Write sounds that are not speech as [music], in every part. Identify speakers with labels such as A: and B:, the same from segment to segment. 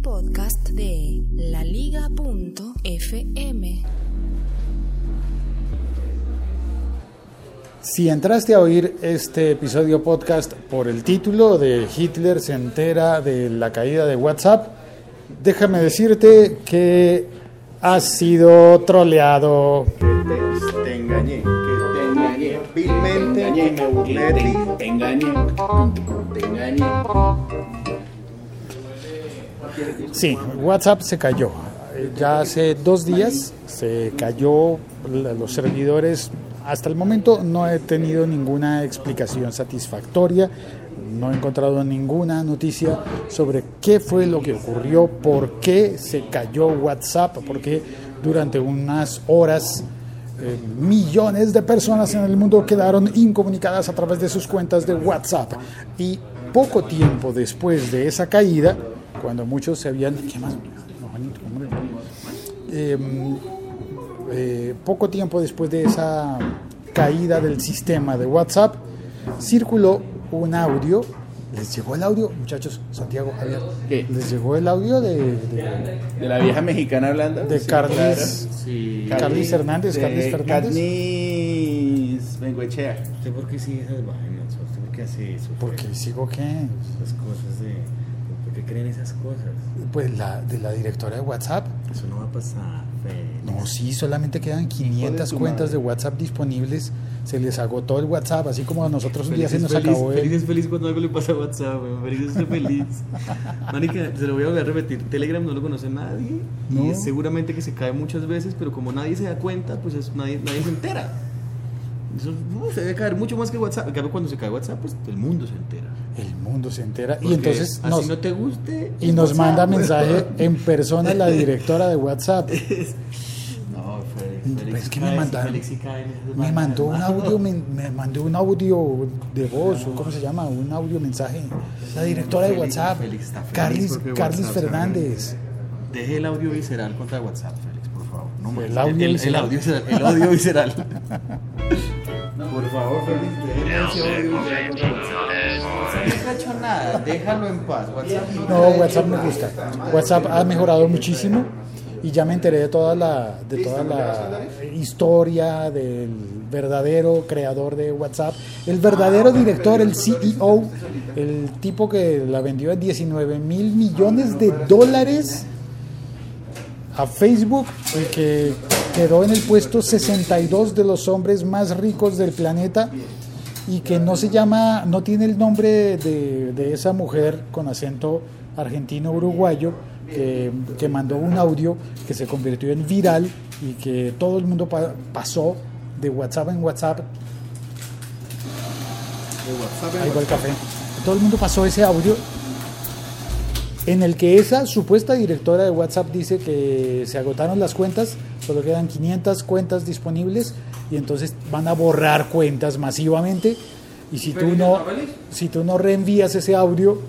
A: Un podcast de laliga.fm.
B: Si entraste a oír este episodio podcast por el título de Hitler se entera de la caída de WhatsApp, déjame decirte que has sido troleado.
C: Te, te engañé, que te engañé vilmente, que me burlé de ti.
D: Te engañé, te engañé.
B: Sí, WhatsApp se cayó. Ya hace dos días se cayó los servidores. Hasta el momento no he tenido ninguna explicación satisfactoria, no he encontrado ninguna noticia sobre qué fue lo que ocurrió, por qué se cayó WhatsApp, porque durante unas horas eh, millones de personas en el mundo quedaron incomunicadas a través de sus cuentas de WhatsApp. Y poco tiempo después de esa caída, cuando muchos se habían... ¿Qué más? No, Juanito, hombre. Eh, eh, poco tiempo después de esa caída del sistema de WhatsApp, circuló un audio. ¿Les llegó el audio, muchachos? Santiago, Javier.
C: ¿Qué?
B: ¿Les llegó el audio de, de-
C: De la vieja mexicana hablando.
B: de
C: Sí,
B: Carlis,
C: claro.
D: Sí.
B: Carlis Hernández?
C: de
B: Carlis Fernández.
C: Carlis Bengoechea.
D: ¿Usted por qué sigue esas vainas? ¿Usted por qué hace eso?
B: Porque sigo que,
D: Esas cosas de... ¿Por qué creen esas cosas?
B: pues la de la directora de WhatsApp.
D: Eso no va a pasar.
B: No, sí, solamente quedan 500
C: tu
B: cuentas
C: madre.
B: de WhatsApp disponibles. Se les agotó el WhatsApp, así como a nosotros un día
D: Feliz
B: se nos
D: feliz,
B: acabó
D: feliz
B: el...
D: es feliz cuando algo le pasa a WhatsApp, weón. Feliz es feliz. [laughs] Marica, se lo voy a volver a repetir. Telegram no lo conoce nadie.
B: No.
D: Y es seguramente que se cae muchas veces, pero como nadie se da cuenta, pues es- nadie, nadie se entera. Eso uh, se debe caer mucho más que WhatsApp. En cambio, cuando se cae WhatsApp, pues el mundo se entera.
B: El mundo se entera. Y entonces
D: así
B: nos,
D: no te guste.
B: y nos
D: WhatsApp,
B: manda
D: weón.
B: mensaje [laughs] en persona la directora de WhatsApp. [laughs]
D: No, Félix. Félix
B: Es que me mandaron- mandó un audio, me, me mandó un audio de voz, ¿cómo se llama? Un audio mensaje. La directora de
D: Félix-
B: WhatsApp, Carlis, Carlis
D: WhatsApp
B: Fernández.
D: Deje el audio visceral contra WhatsApp, Félix, por favor. No.
B: El audio
D: el, el audio visceral. El audio visceral. [laughs] por favor, Félix, no ha hecho nada. Déjalo en paz. WhatsApp no,
B: WhatsApp me gusta. WhatsApp ha mejorado muchísimo y ya me enteré de toda la de toda la historia del verdadero creador de WhatsApp, el verdadero director, el CEO, el tipo que la vendió en 19 mil millones de dólares a Facebook y que quedó en el puesto 62 de los hombres más ricos del planeta y que no se llama, no tiene el nombre de, de esa mujer con acento argentino-uruguayo que, que mandó un audio que se convirtió en viral y que todo el mundo pa- pasó de WhatsApp en WhatsApp. Ahí va el café. Todo el mundo pasó ese audio en el que esa supuesta directora de WhatsApp dice que se agotaron las cuentas, solo quedan 500 cuentas disponibles y entonces van a borrar cuentas masivamente y si tú no si tú no reenvías ese audio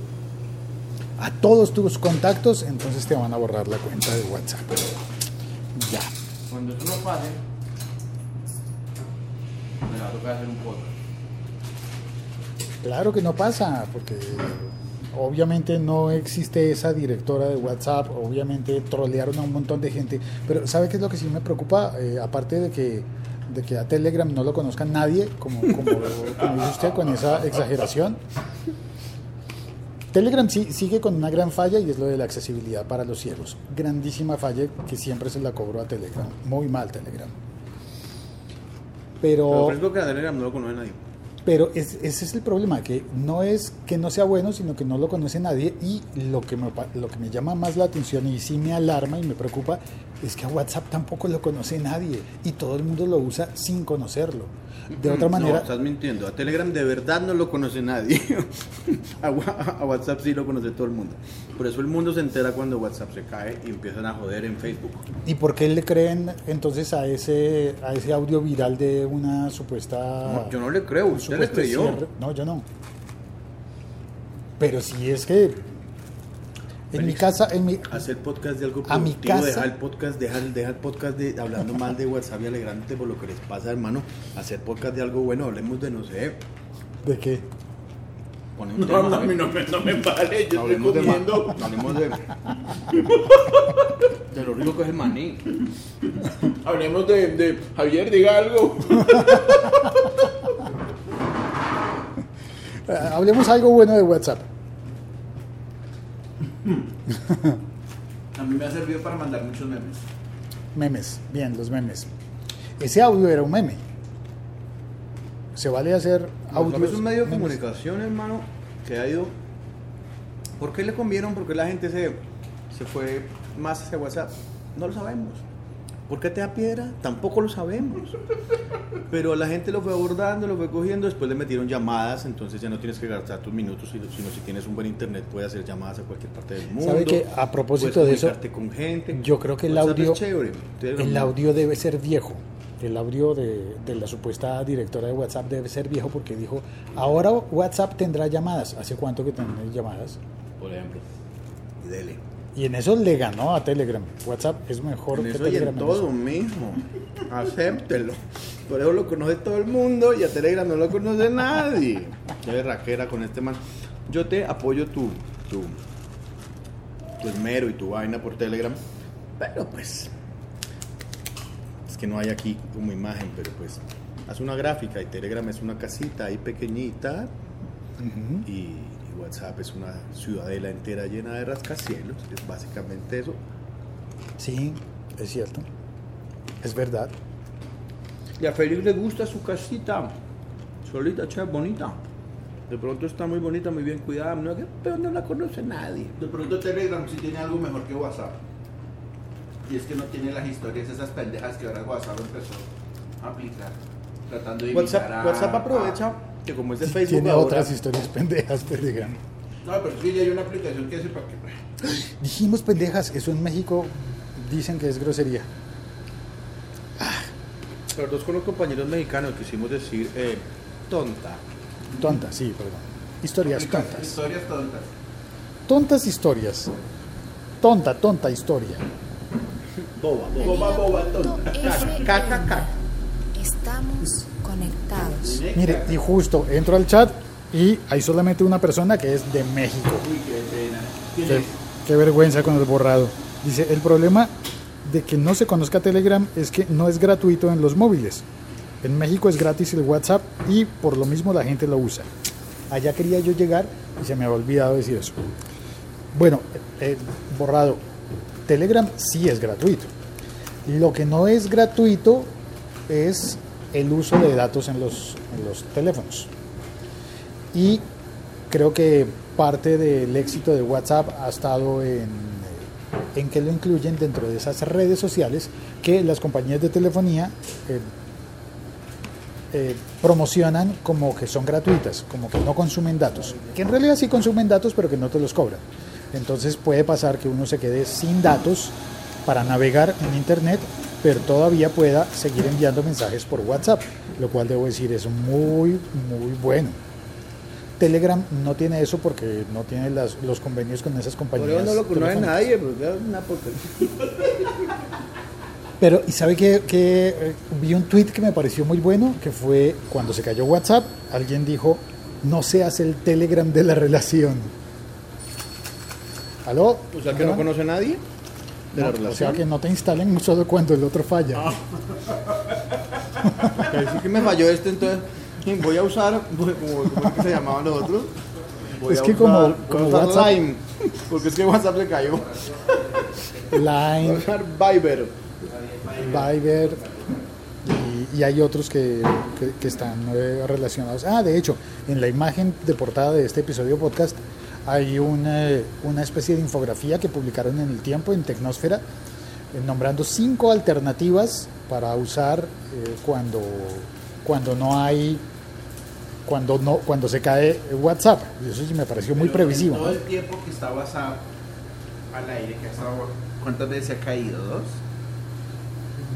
B: a todos tus contactos, entonces te van a borrar la cuenta de WhatsApp. Ya.
D: Cuando eso no pase, me va a tocar hacer un podcast.
B: Claro que no pasa, porque obviamente no existe esa directora de WhatsApp, obviamente trolearon a un montón de gente, pero ¿sabe qué es lo que sí me preocupa? Eh, aparte de que, de que a Telegram no lo conozca nadie, como, como, como dice usted, con esa exageración. Telegram sí, sigue con una gran falla y es lo de la accesibilidad para los ciegos. Grandísima falla que siempre se la cobró a Telegram. Muy mal Telegram.
C: Pero Facebook a Telegram no lo conoce nadie.
B: Pero es- ese es el problema, que no es que no sea bueno, sino que no lo conoce nadie y lo que, me, lo que me llama más la atención y sí me alarma y me preocupa es que a WhatsApp tampoco lo conoce nadie y todo el mundo lo usa sin conocerlo. De otra
C: No,
B: manera,
C: estás mintiendo. A Telegram de verdad no lo conoce nadie. [laughs] a, a WhatsApp sí lo conoce todo el mundo. Por eso el mundo se entera cuando WhatsApp se cae y empiezan a joder en Facebook.
B: ¿y por qué le creen entonces a ese, a ese audio viral de una supuesta...
C: No, yo no le creo,
B: supuesto? No, yo no. Pero si es que... En mi casa, en mi,
C: Hacer podcast de algo
B: A mi
C: productivo,
B: casa-
C: dejar el podcast, dejar, dejar el podcast de hablando mal de WhatsApp y alegrándote por lo que les pasa, hermano. Hacer podcast de algo bueno, hablemos de no sé,
B: ¿De qué?
D: Pone un
C: No,
D: tema,
C: no, a mí no me, no me vale, yo estoy
D: Hablemos de,
C: comiendo.
D: hablemos de, [laughs] de lo rico que es el maní.
C: Hablemos de, de Javier, diga algo. [laughs]
B: Eh, hablemos algo bueno de WhatsApp.
C: A mí me ha servido para mandar muchos memes.
B: Memes, bien, los memes. Ese audio era un meme. Se vale hacer audios.
D: es un medio de
B: memes?
D: comunicación, hermano, que ha ido... ¿Por qué le convieron? ¿Por qué la gente se, se fue más hacia WhatsApp? No lo sabemos. ¿Por qué te da piedra? Tampoco lo sabemos. Pero la gente lo fue abordando, lo fue cogiendo, después le metieron llamadas, entonces ya no tienes que gastar tus minutos, sino si tienes un buen internet puedes hacer llamadas a cualquier parte del mundo.
B: ¿Sabe que a propósito de eso,
D: con gente.
B: Yo creo que el audio,
D: chévere.
B: El audio debe ser viejo. El audio de, de la supuesta directora de WhatsApp debe ser viejo porque dijo, ahora WhatsApp tendrá llamadas. ¿Hace cuánto que tiene llamadas?
D: por ejemplo. Y dele.
B: Y en eso le ganó a Telegram. WhatsApp es mejor
D: En
B: que
D: eso y
B: Telegram.
D: en
B: en
D: todo
B: eso.
D: mismo. Acéptelo. Por eso lo conoce todo el mundo y a Telegram no lo conoce nadie. Qué raquera con este man. Yo te apoyo tu, tu, tu esmero y tu vaina por Telegram. Pero pues. Es que no hay aquí como imagen, pero pues. Haz una gráfica y Telegram es una casita ahí pequeñita.
B: Ujú.
D: Y, y WhatsApp es una ciudadela entera llena de rascacielos. Es básicamente eso.
B: Sí, es cierto. Es verdad.
D: Y a Félix le gusta su casita, solita, chévere, bonita. De pronto está muy bonita, muy bien cuidada, no, pero no la conoce nadie.
C: De pronto Telegram sí tiene algo mejor que WhatsApp. Y es que no tiene las historias esas pendejas que ahora WhatsApp empezó a aplicar. Tratando de imitar
D: WhatsApp,
C: a-
D: WhatsApp aprovecha que como es de Facebook
B: Tiene
D: ahora,
B: otras historias pendejas, Telegram.
C: No, pero sí ya hay una aplicación que hace para que...
B: Dijimos pendejas, eso en México dicen que es grosería.
D: Los dos con los compañeros mexicanos quisimos decir eh, tonta.
B: Tonta, sí, perdón. Historias tontas.
C: Historias tontas.
B: Tontas historias. Tonta, tonta historia.
D: Boba, boba.
C: Boba, boba, tonta.
D: Caca, caca, caca.
A: Estamos conectados.
B: Mire, y justo entro al chat y hay solamente una persona que es de México.
C: Uy, qué pena. ¿Quién
B: Qué,
C: es?
B: qué vergüenza con el borrado. Dice, el problema de que no se conozca Telegram es que no es gratuito en los móviles. En México es gratis el WhatsApp y por lo mismo la gente lo usa. Allá quería yo llegar y se me había olvidado decir eso. Bueno, eh, borrado, Telegram sí es gratuito. Lo que no es gratuito es el uso de datos en los, en los teléfonos. Y creo que parte del éxito de WhatsApp ha estado en, en que lo incluyen dentro de esas redes sociales que las compañías de telefonía eh, eh, promocionan como que son gratuitas, como que no consumen datos, que en realidad sí consumen datos pero que no te los cobran. Entonces puede pasar que uno se quede sin datos para navegar en Internet, pero todavía pueda seguir enviando mensajes por WhatsApp, lo cual debo decir es muy, muy bueno. Telegram no tiene eso porque no tiene las- los convenios con esas compañías.
D: eso no lo conoce nadie, pero es una.
B: Pero, ¿y sabe que, que, eh, vi un tweet que me pareció muy bueno? Que fue cuando se cayó WhatsApp, alguien dijo, no seas el Telegram de la relación. ¿Aló?
D: O sea que no conoce nadie de la
B: No,
D: relación.
B: O sea que no te instalen solo cuando el otro falla. [laughs]
D: Que decir que me falló este, entonces voy a usar, como, ¿cómo es que se llamaban los otros? Voy
B: Es
D: a
B: que
D: usar-
B: como-
D: voy a
B: como
D: usar
B: WhatsApp-
D: Line, porque es que WhatsApp se cayó. Voy a
B: Line,
D: usar Viber.
B: Viber y, y hay otros que, que- que están eh, relacionados. Ah, de hecho, en la imagen de portada de este episodio podcast hay una, una especie de infografía que publicaron en el tiempo en Tecnosfera, eh, nombrando cinco alternativas para usar eh, cuando, cuando no hay cuando no cuando se cae WhatsApp. Y eso sí me pareció muy
C: Pero
B: previsivo.
C: en Todo el tiempo que está WhatsApp al aire, que ha estado, ¿cuántas veces se ha caído? ¿Dos?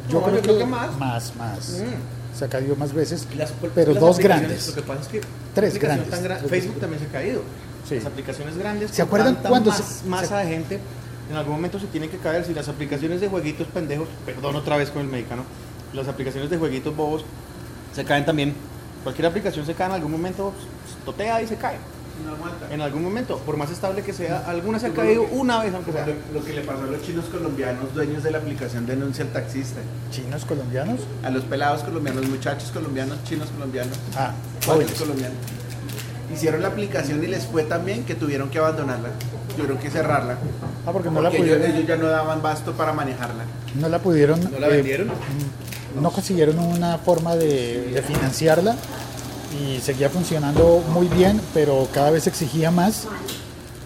B: Yo
D: No,
B: creo,
D: yo creo
B: que,
D: que más.
B: más, más.
D: Mm.
B: Se ha caído más veces,
D: las-
B: pero
D: las
B: dos grandes.
D: Lo que pasa es que
B: Tres grandes.
D: tan gra-
B: Tres
D: Facebook también se ha caído.
B: Sí.
D: Las aplicaciones grandes.
B: ¿Se acuerdan cuando
D: mas-
B: se-
D: masa
B: se-
D: de gente? En algún momento se tienen que caer. Si las aplicaciones de jueguitos pendejos, perdón otra vez con el mexicano, las aplicaciones de jueguitos bobos se caen también. Cualquier aplicación se cae en algún momento, totea y se cae.
C: no.
D: En algún momento, por más estable que sea, alguna se ha caído una vez, aunque sea.
C: Lo, lo que le pasó a los chinos colombianos, dueños de la aplicación Denuncia al Taxista.
B: ¿Chinos colombianos?
C: A los pelados colombianos, muchachos colombianos, chinos colombianos,
B: Ah,
C: colombianos. Hicieron la aplicación y les fue tan bien que tuvieron que abandonarla. Tuvieron que cerrarla.
B: Ah, porque no la
C: Porque
B: pudieron,
C: ellos ya no daban basto para manejarla.
B: no la pudieron,
C: ¿No la
B: eh,
C: vendieron?
B: no consiguieron una forma de, de financiarla y seguía funcionando muy bien, pero cada vez exigía más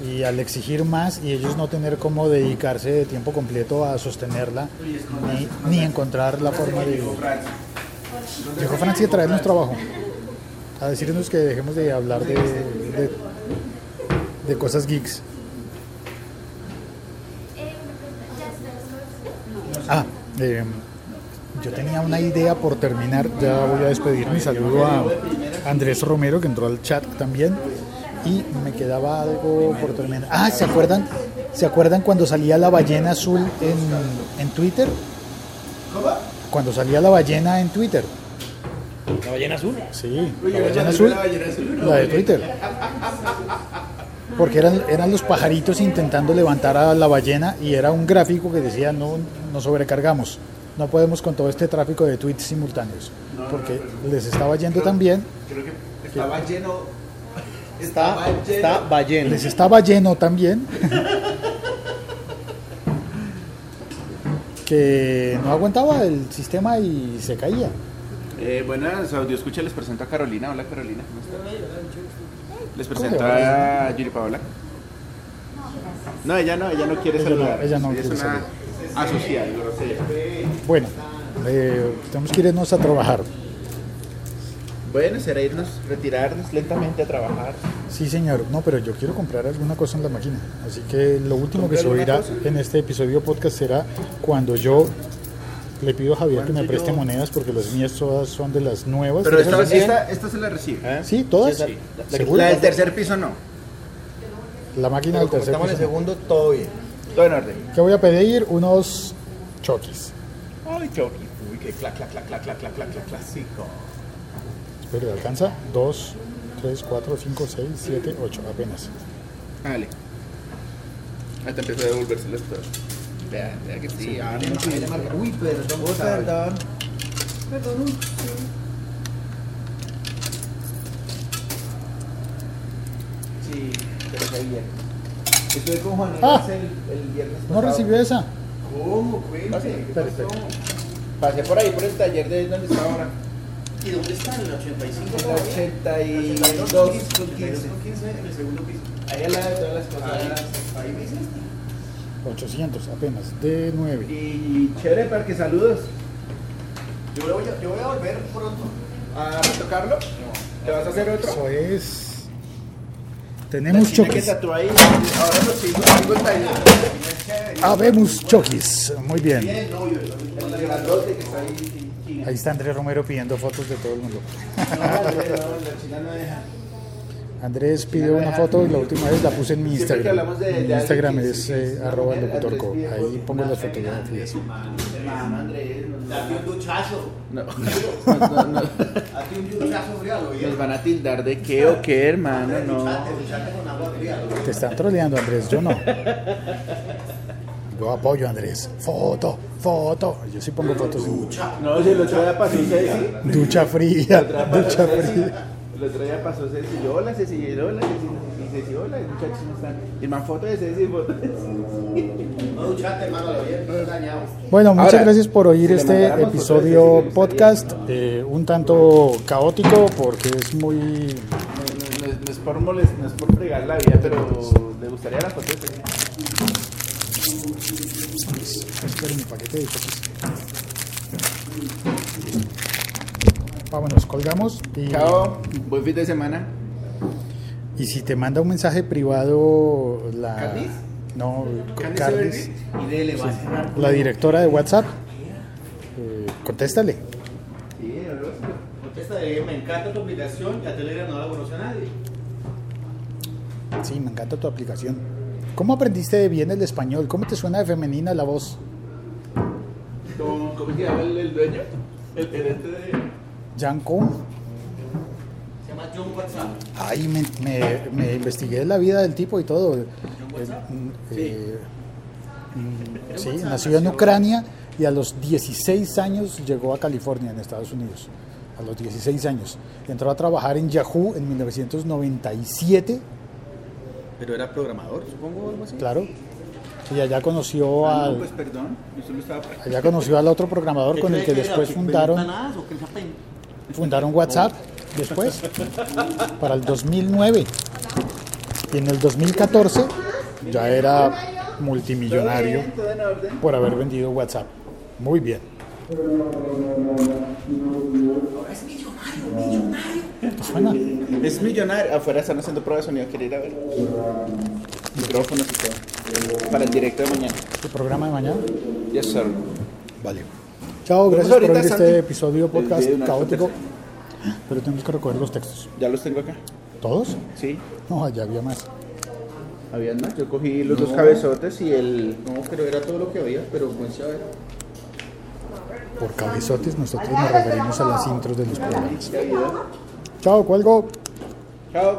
B: y al exigir más y ellos no tener cómo dedicarse de tiempo completo a sostenerla ni, ni encontrar la forma de... Llegó Francia a traernos trabajo, a decirnos que dejemos de hablar de, de, cosas geeks. Ah, eh, yo tenía una idea por terminar, ya voy a despedirme. Saludo a Andrés Romero que entró al chat también y me quedaba algo por terminar. Ah, ¿se acuerdan? ¿Se acuerdan cuando salía la ballena azul en, en Twitter? Cuando salía la ballena en Twitter.
D: ¿La ballena azul?
B: Sí, la ballena azul, la de Twitter. Porque eran, eran los pajaritos intentando levantar a la ballena y era un gráfico que decía no nos sobrecargamos, no podemos con todo este tráfico de tweets simultáneos, porque les estaba yendo tan bien,
C: Creo que estaba lleno. [laughs]
D: Está,
C: estaba lleno.
D: está ballena.
B: les estaba lleno también, [laughs] que no aguantaba el sistema y se caía.
C: Eh, buenas, audio escucha, les presento a Carolina. Hola Carolina, ¿cómo estás? Les
B: ¿Cómo
C: presento a Yuri Paola. No, ella no, ella no quiere
B: Ella no,
C: saludar.
B: ella no
C: es
B: quiere
C: una asociada. grosera.
B: Bueno, eh, tenemos que irnos a trabajar.
C: Bueno, será irnos, retirarnos lentamente a trabajar.
B: Sí, señor. No, pero yo quiero comprar alguna cosa en la máquina. Así que lo último que
C: ¿Comprar
B: se oirá en este episodio podcast será cuando yo le pido a Javier que me preste monedas porque las mías todas son de las nuevas.
C: Pero esta, esta, esta, se la recibe.
D: ¿Eh?
B: Sí, todas.
D: Sí,
C: la, del tercer piso no.
B: La máquina del tercer
D: estamos piso. Estamos en el segundo, todo bien.
C: Todo en orden.
B: ¿Qué voy a pedir? Unos choquis.
C: Ay, choquis. Uy, qué clac, clac, clac, clac, clac, clac, clac, clásico.
B: Espera, ¿alcanza? Dos, tres, cuatro, cinco, seis, siete, ocho, apenas.
C: Dale. Ahí te empezó a devolverse las cosas. Vea, vea que sí. ah, no,
D: Uy, perdón, perdón.
C: Sí, pero fue bien.
D: Estuve con Juan
B: Ah.
D: el, el viernes
B: ¿No
D: pasado.
B: recibió esa?
C: ¿Cómo? Cuéntame. ¿qué
B: Espera,
C: pasó?
B: espera.
C: Pasé por ahí, por el taller de donde está ahora.
E: ¿Y dónde está? ¿En el 85?
C: En el 82 con 15.
E: en el segundo piso.
C: Ahí al lado de todas las cosas.
E: Ahí me hiciste.
B: 800 apenas, de 9.
C: Y chévere, Parque, saludos.
E: Yo voy, a, yo voy a volver pronto.
C: ¿A retocarlo? ¿Te vas a hacer otro?
B: Eso es.
C: La
B: Tenemos
C: que ahí. Ahora lo sigo, sigo el taller.
B: Habemos chokis. Muy bien.
C: Que ahí.
B: está Andrés Romero pidiendo fotos de todo el mundo.
C: No, no, no, la china no deja.
B: Andrés pidió una foto y la última vez la puse en mi Instagram. Mi Instagram es eh, arroba locutorco.
C: pide
B: Ahí pongo las fotografías.
C: Hermano Andrés, nos
E: Date un duchazo.
C: no, no, no.
E: Date un duchazo frío,
C: Nos van a tildar de qué o qué, hermano, no.
E: Duchate, duchate con agua fría. lo
B: Te están troleando, Andrés. Yo no. Yo apoyo a Andrés. Foto, foto. Yo sí pongo fotos en
C: No, si el otro día pasó
B: ducha fría, ducha fría.
C: El otro día pasó Ceci. yo, hola Ceci, hola Ceci. Y Ceci, hola, muchachos, ¿cómo están? Y el man, foto de Ceci, foto de Ceci.
E: No duchate, hermano, lo bien, no es dañado.
B: Bueno, muchas
C: Ahora,
B: gracias por oír
C: si
B: este
C: fotos
B: episodio
C: Ceci,
B: podcast. eh, un tanto caótico porque es muy.
C: No, no- no es, no es por molest, no es por fregar la vida, pero le gustaría la foto de Ceci.
B: Espera mi paquete de chokis. Vámonos, colgamos. Y,
C: Chao, buen fin de semana.
B: y si te manda un mensaje privado la.
C: ¿Carlis?
B: No,
C: Berry.
E: Y dele, va a cerrar.
B: la directora de WhatsApp, eh, contéstale.
C: Sí,
E: de me encanta tu aplicación y a Telegram no la conoce a nadie.
B: Sí, me encanta tu aplicación. ¿Cómo aprendiste bien el español? ¿Cómo te suena de femenina la voz?
C: ¿Cómo, cómo se llama el, el dueño? El gerente de.
B: Jan Kuhn.
E: Se llama John WhatsApp.
B: Ahí me, me- me investigué la vida del tipo y todo. Eh, eh, mm, sí, nació en Ucrania y a los 16 años llegó a California, en Estados Unidos. A los 16 años. Entró a trabajar en Yahoo en 1997,
C: Pero era programador, supongo, o algo así.
B: claro. Y allá conoció
C: Ah, no,
B: al,
C: pues perdón, yo solo estaba...
B: allá conoció al otro programador con el que después fundaron, fundaron WhatsApp después, para el 2009. Y en el 2014 ya era multimillonario por haber vendido WhatsApp. Muy bien. ¿Te suena?
C: Es millonario. Afuera están haciendo pruebas de sonido. Quiere ir a ver. Micrófonos y todo. Para el directo de mañana.
B: ¿Tu programa de mañana?
C: Yes, sir.
B: Vale. Chao,
C: Nos
B: gracias por ver este
C: Santi.
B: episodio podcast caótico. Pero tenemos que recoger los textos.
C: Ya los tengo acá.
B: ¿Todos?
C: Sí.
B: No, ya había más.
C: ¿Habían más? Yo cogí los dos cabezotes y el... No, pero era todo lo que había, pero pues a ver.
B: Por cabezotes nosotros nos referimos a las intros de los programas.
C: Había.
B: Chao, cuelgo.
C: Chao.